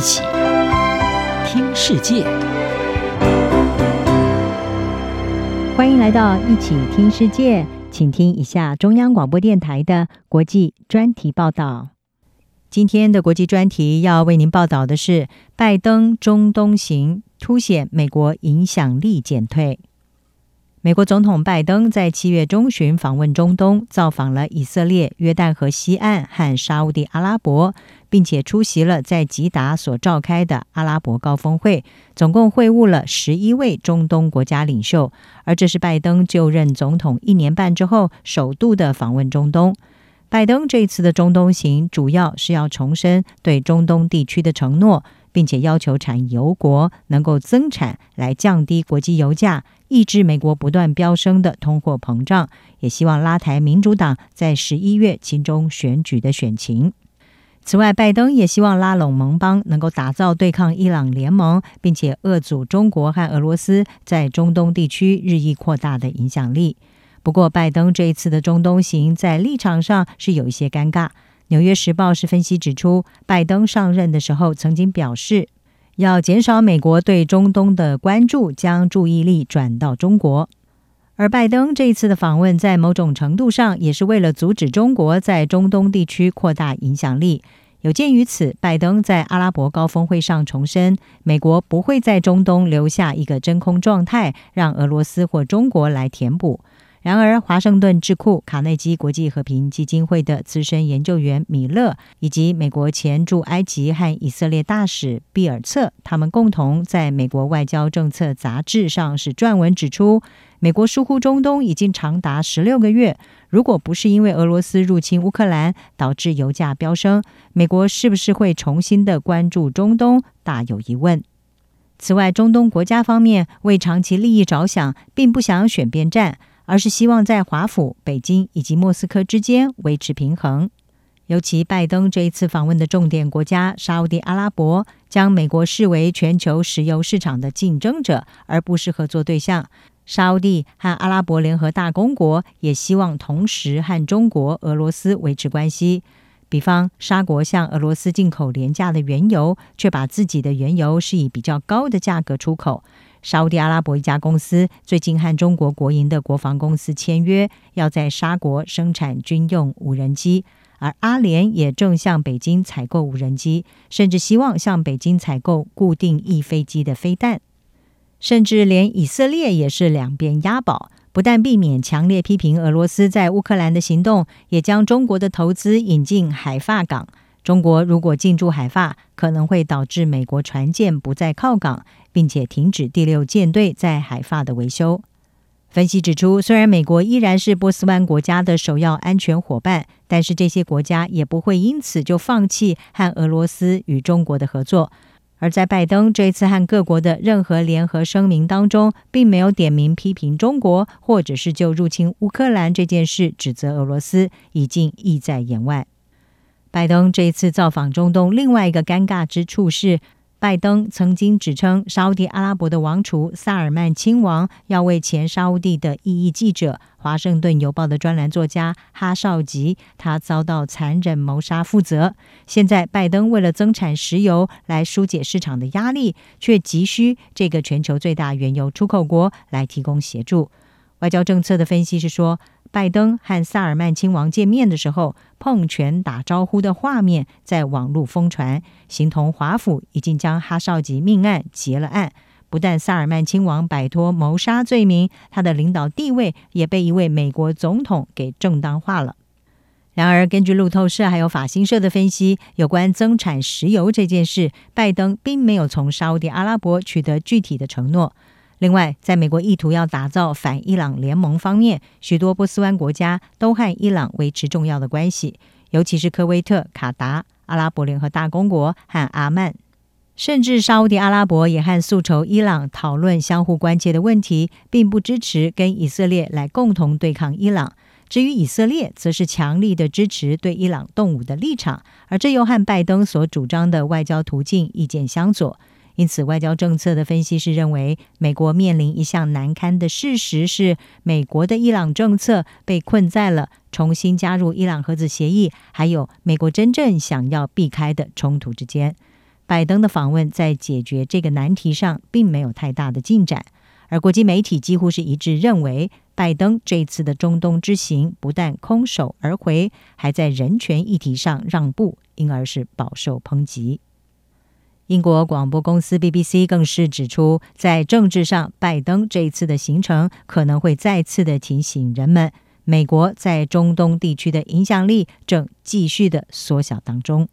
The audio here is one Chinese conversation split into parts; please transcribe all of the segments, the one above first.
一起听世界，欢迎来到一起听世界，请听一下中央广播电台的国际专题报道。今天的国际专题要为您报道的是拜登中东行凸显美国影响力减退。美国总统拜登在七月中旬访问中东，造访了以色列、约旦河西岸和沙乌地阿拉伯，并且出席了在吉达所召开的阿拉伯高峰会，总共会晤了十一位中东国家领袖。而这是拜登就任总统一年半之后首度的访问中东。拜登这次的中东行主要是要重申对中东地区的承诺。并且要求产油国能够增产，来降低国际油价，抑制美国不断飙升的通货膨胀，也希望拉抬民主党在十一月期中选举的选情。此外，拜登也希望拉拢盟邦，能够打造对抗伊朗联盟，并且遏阻中国和俄罗斯在中东地区日益扩大的影响力。不过，拜登这一次的中东行在立场上是有一些尴尬。《纽约时报》是分析指出，拜登上任的时候曾经表示，要减少美国对中东的关注，将注意力转到中国。而拜登这一次的访问，在某种程度上也是为了阻止中国在中东地区扩大影响力。有鉴于此，拜登在阿拉伯高峰会上重申，美国不会在中东留下一个真空状态，让俄罗斯或中国来填补。然而，华盛顿智库卡内基国际和平基金会的资深研究员米勒，以及美国前驻埃及和以色列大使毕尔策，他们共同在美国外交政策杂志上是撰文指出，美国疏忽中东已经长达十六个月。如果不是因为俄罗斯入侵乌克兰导致油价飙升，美国是不是会重新的关注中东，大有疑问。此外，中东国家方面为长期利益着想，并不想选边站。而是希望在华府、北京以及莫斯科之间维持平衡。尤其拜登这一次访问的重点国家沙乌地阿拉伯，将美国视为全球石油市场的竞争者，而不是合作对象。沙乌地和阿拉伯联合大公国也希望同时和中国、俄罗斯维持关系。比方，沙国向俄罗斯进口廉价的原油，却把自己的原油是以比较高的价格出口。沙乌地阿拉伯一家公司最近和中国国营的国防公司签约，要在沙国生产军用无人机，而阿联也正向北京采购无人机，甚至希望向北京采购固定翼飞机的飞弹，甚至连以色列也是两边押宝，不但避免强烈批评俄罗斯在乌克兰的行动，也将中国的投资引进海发港。中国如果进驻海法，可能会导致美国船舰不再靠港，并且停止第六舰队在海法的维修。分析指出，虽然美国依然是波斯湾国家的首要安全伙伴，但是这些国家也不会因此就放弃和俄罗斯与中国的合作。而在拜登这次和各国的任何联合声明当中，并没有点名批评中国，或者是就入侵乌克兰这件事指责俄罗斯，已经意在言外。拜登这一次造访中东，另外一个尴尬之处是，拜登曾经指称沙乌地阿拉伯的王储萨尔曼亲王要为前沙乌地的异议记者、华盛顿邮报的专栏作家哈绍吉他遭到残忍谋杀负责。现在，拜登为了增产石油来疏解市场的压力，却急需这个全球最大原油出口国来提供协助。外交政策的分析是说，拜登和萨尔曼亲王见面的时候，碰拳打招呼的画面在网络疯传，形同华府已经将哈少吉命案结了案。不但萨尔曼亲王摆脱谋杀罪名，他的领导地位也被一位美国总统给正当化了。然而，根据路透社还有法新社的分析，有关增产石油这件事，拜登并没有从沙乌地阿拉伯取得具体的承诺。另外，在美国意图要打造反伊朗联盟方面，许多波斯湾国家都和伊朗维持重要的关系，尤其是科威特、卡达、阿拉伯联合大公国和阿曼，甚至沙乌地阿拉伯也和诉求伊朗讨论相互关切的问题，并不支持跟以色列来共同对抗伊朗。至于以色列，则是强力的支持对伊朗动武的立场，而这又和拜登所主张的外交途径意见相左。因此，外交政策的分析师认为，美国面临一项难堪的事实是，美国的伊朗政策被困在了重新加入伊朗核子协议，还有美国真正想要避开的冲突之间。拜登的访问在解决这个难题上并没有太大的进展，而国际媒体几乎是一致认为，拜登这次的中东之行不但空手而回，还在人权议题上让步，因而是饱受抨击。英国广播公司 BBC 更是指出，在政治上，拜登这一次的行程可能会再次的提醒人们，美国在中东地区的影响力正继续的缩小当中。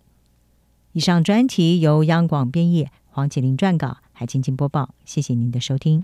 以上专题由央广编译，黄启麟撰稿，海清清播报。谢谢您的收听。